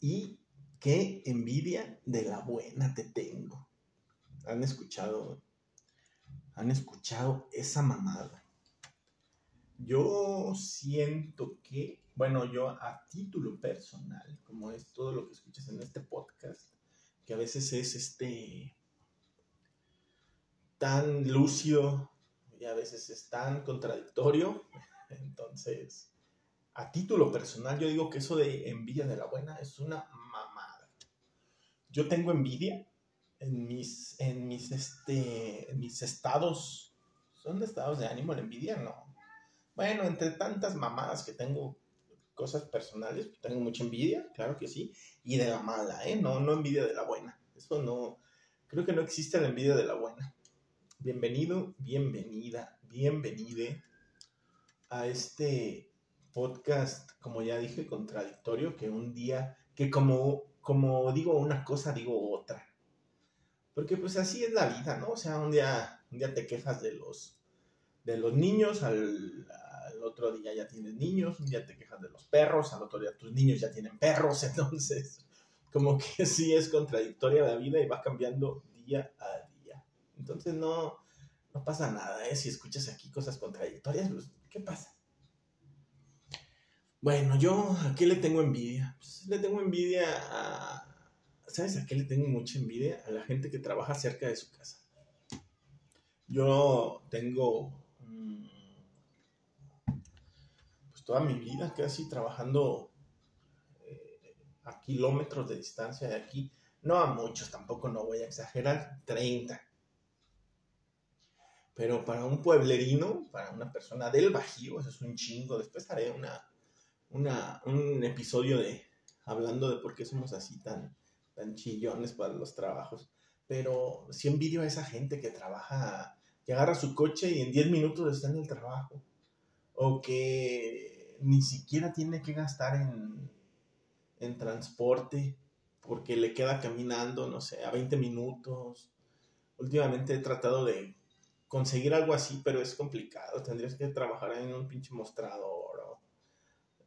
Y qué envidia de la buena te tengo. ¿Han escuchado? ¿Han escuchado esa mamada? Yo siento que, bueno, yo a título personal, como es todo lo que escuchas en este podcast, que a veces es este tan lúcido y a veces es tan contradictorio. Entonces, a título personal, yo digo que eso de envidia de la buena es una mamada. Yo tengo envidia en mis, en mis, este, en mis estados. ¿Son estados de ánimo la envidia? No. Bueno, entre tantas mamadas que tengo, cosas personales, tengo mucha envidia, claro que sí, y de la mala, ¿eh? No, no envidia de la buena. Eso no, creo que no existe la envidia de la buena. Bienvenido, bienvenida, bienvenide a este podcast, como ya dije, contradictorio, que un día, que como, como digo una cosa, digo otra. Porque pues así es la vida, ¿no? O sea, un día, un día te quejas de los, de los niños, al, otro día ya tienes niños, un día te quejas de los perros, al otro día tus niños ya tienen perros, entonces como que sí es contradictoria la vida y va cambiando día a día. Entonces no, no pasa nada, ¿eh? Si escuchas aquí cosas contradictorias, pues, ¿qué pasa? Bueno, yo a qué le tengo envidia? Pues, le tengo envidia a... ¿Sabes a qué le tengo mucha envidia? A la gente que trabaja cerca de su casa. Yo tengo mm, pues toda mi vida casi trabajando eh, a kilómetros de distancia de aquí. No a muchos, tampoco no voy a exagerar, 30. Pero para un pueblerino, para una persona del Bajío, eso es un chingo. Después haré una, una, un episodio de hablando de por qué somos así tan, tan chillones para los trabajos. Pero sí envidio a esa gente que trabaja, que agarra su coche y en 10 minutos está en el trabajo. O que ni siquiera tiene que gastar en, en transporte porque le queda caminando, no sé, a 20 minutos. Últimamente he tratado de conseguir algo así, pero es complicado. Tendrías que trabajar en un pinche mostrador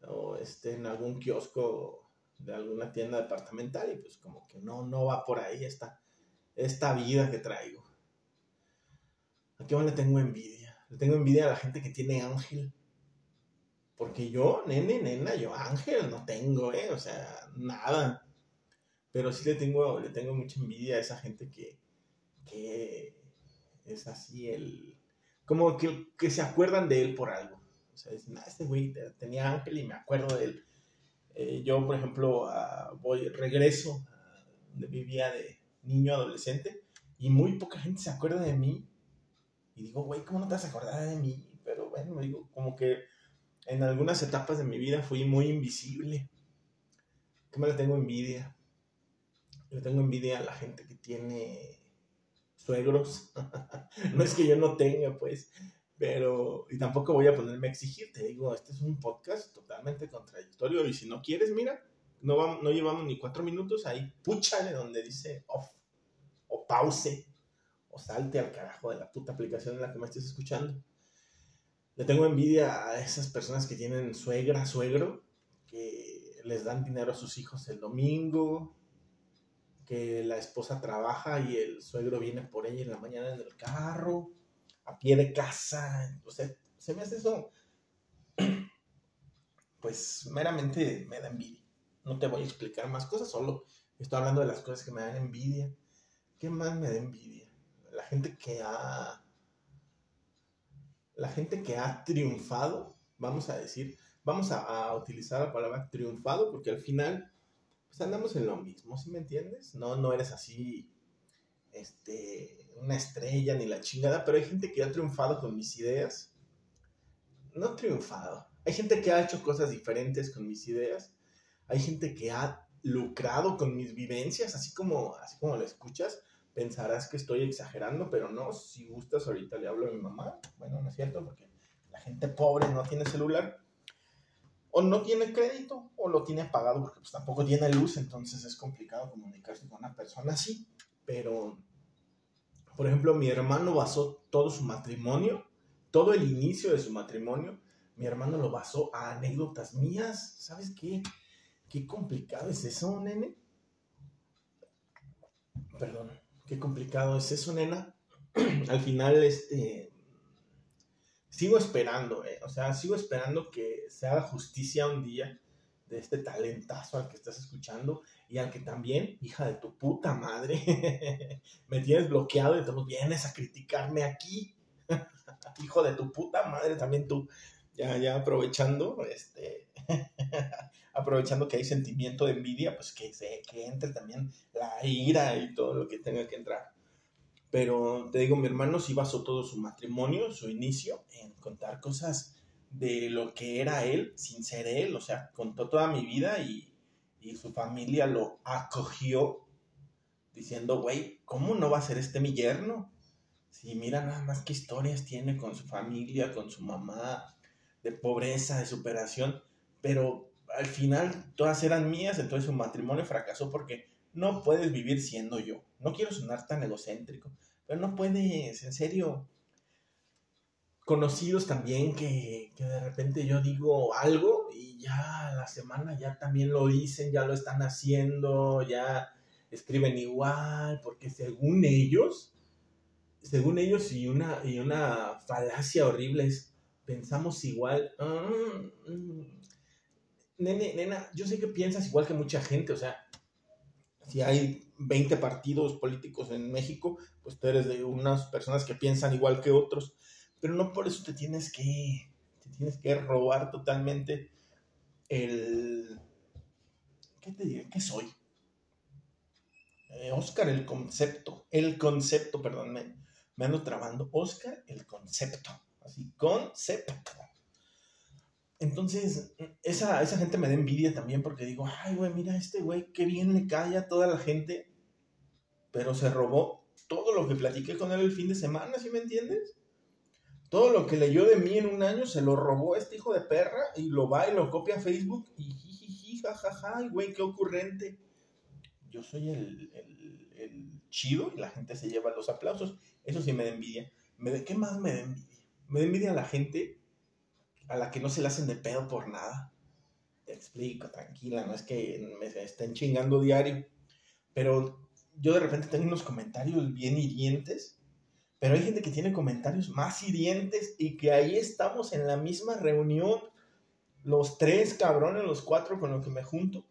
o este, en algún kiosco de alguna tienda departamental y pues como que no, no va por ahí esta, esta vida que traigo. ¿A qué le tengo envidia? Le tengo envidia a la gente que tiene ángel. Porque yo, nene, nena, yo ángel no tengo, ¿eh? O sea, nada. Pero sí le tengo, le tengo mucha envidia a esa gente que, que es así el... Como que, que se acuerdan de él por algo. Sea, dicen, ah, este güey tenía ángel y me acuerdo de él. Eh, yo, por ejemplo, uh, voy, regreso a donde vivía de niño, adolescente, y muy poca gente se acuerda de mí. Y digo, güey, ¿cómo no te vas a acordar de mí? Pero bueno, digo, como que en algunas etapas de mi vida fui muy invisible. ¿Qué me le tengo envidia? Le tengo envidia a la gente que tiene suegros. no es que yo no tenga, pues, pero, y tampoco voy a ponerme a exigir, te digo, este es un podcast totalmente contradictorio y si no quieres, mira, no, vamos, no llevamos ni cuatro minutos, ahí púchale donde dice off, o pause, o salte al carajo de la puta aplicación en la que me estés escuchando. Le tengo envidia a esas personas que tienen suegra, suegro, que les dan dinero a sus hijos el domingo, que la esposa trabaja y el suegro viene por ella en la mañana en el carro, a pie de casa. O sea, se me hace eso, pues meramente me da envidia. No te voy a explicar más cosas, solo estoy hablando de las cosas que me dan envidia. ¿Qué más me da envidia? La gente que ha... La gente que ha triunfado, vamos a decir, vamos a, utilizar la palabra triunfado porque al final pues andamos en lo mismo, ¿sí me entiendes? No, no eres así, este, una estrella ni la chingada, pero hay gente que ha triunfado con mis ideas. No triunfado. Hay gente que ha hecho cosas diferentes con mis ideas. Hay gente que ha lucrado con mis vivencias, así como, así como lo escuchas. Pensarás que estoy exagerando, pero no. Si gustas, ahorita le hablo a mi mamá. Bueno, no es cierto, porque la gente pobre no tiene celular o no tiene crédito o lo tiene pagado porque pues tampoco tiene luz, entonces es complicado comunicarse con una persona así. Pero, por ejemplo, mi hermano basó todo su matrimonio, todo el inicio de su matrimonio, mi hermano lo basó a anécdotas mías. ¿Sabes qué? qué complicado es eso, nene. Perdón, qué complicado es eso, nena. Al final, este, sigo esperando, eh. o sea, sigo esperando que se haga justicia un día de este talentazo al que estás escuchando y al que también, hija de tu puta madre, me tienes bloqueado y te vienes a criticarme aquí. Hijo de tu puta madre, también tú, ya, ya aprovechando, este, aprovechando que hay sentimiento de envidia, pues que, se, que entre también la ira y todo lo que tenga que entrar. Pero te digo, mi hermano sí basó todo su matrimonio, su inicio, en contar cosas de lo que era él, sin ser él, o sea, contó toda mi vida y, su familia lo acogió diciendo, güey, ¿cómo no va a ser este mi yerno? Si mira nada más qué historias tiene con su familia, con su mamá, de pobreza, de superación, pero al final todas eran mías, entonces su matrimonio fracasó porque no puedes vivir siendo yo. No quiero sonar tan egocéntrico, pero no puedes, en serio. Conocidos también que, que de repente yo digo algo y ya la semana ya también lo dicen, ya lo están haciendo, ya escriben igual, porque según ellos, según ellos y una, y una falacia horrible es, pensamos igual. Ah, mm, nene, nena, yo sé que piensas igual que mucha gente, o sea, si hay 20 partidos políticos en México, pues tú eres de unas personas que piensan igual que otros, pero no por eso te tienes que, te tienes que robar totalmente el... ¿Qué te diré? ¿Qué soy? Eh, Oscar, el concepto, el concepto, perdón, me, ando trabando. Oscar, el concepto, así, concepto. Entonces, esa, esa gente me da envidia también porque digo, ay, güey, mira este güey, qué bien le cae a toda la gente, pero se robó todo lo que platiqué con él el fin de semana, ¿sí me entiendes? Todo lo que leyó de mí en un año se lo robó este hijo de perra y lo va y lo copia a Facebook y jijiji, jajaja, güey, qué ocurrente. Yo soy el, el, chido y la gente se lleva los aplausos. Eso sí me da envidia. Me, ¿Qué más me da envidia? Me da envidia a la gente a la que no se le hacen de pedo por nada. Te explico, tranquila, no es que me estén chingando diario. Pero yo de repente tengo unos comentarios bien hirientes, pero hay gente que tiene comentarios más hirientes y que ahí estamos en la misma reunión, los tres cabrones, los cuatro con los que me junto.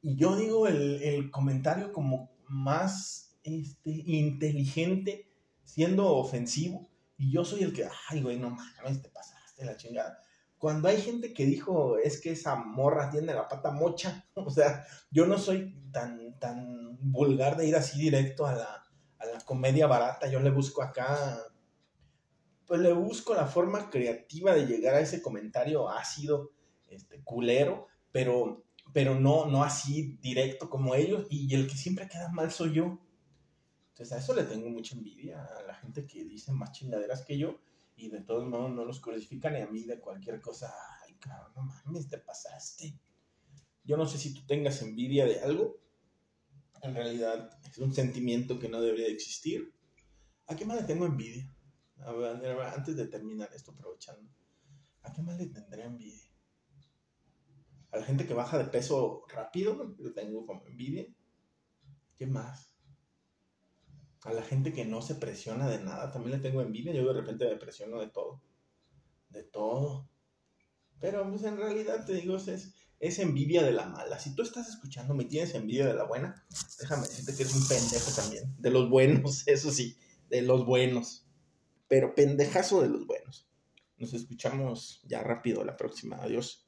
Y yo digo el, el comentario como más este, inteligente, siendo ofensivo, y yo soy el que, ay, güey, no mames, te pasa de la chingada. Cuando hay gente que dijo, es que esa morra tiene la pata mocha, o sea, yo no soy tan, tan vulgar de ir así directo a la comedia barata, yo le busco acá, pues le busco la forma creativa de llegar a ese comentario ácido, este, culero, pero, pero no, no así directo como ellos, y el que siempre queda mal soy yo. Entonces a eso le tengo mucha envidia a la gente que dice más chingaderas que yo y de todos modos no los crucifican y a mí de cualquier cosa, ay, cabrón, no mames, te pasaste. Yo no sé si tú tengas envidia de algo. En realidad es un sentimiento que no debería existir. ¿A qué más le tengo envidia? A ver, antes de terminar esto, aprovechando. ¿A qué más le tendré envidia? A la gente que baja de peso rápido, le tengo como envidia. ¿Qué más? A la gente que no se presiona de nada, también le tengo envidia. Yo de repente me presiono de todo. De todo. Pero pues en realidad te digo, es, es envidia de la mala. Si tú estás escuchando, me tienes envidia de la buena, déjame decirte que eres un pendejo también. De los buenos, eso sí, de los buenos. Pero pendejazo de los buenos. Nos escuchamos ya rápido la próxima. Adiós.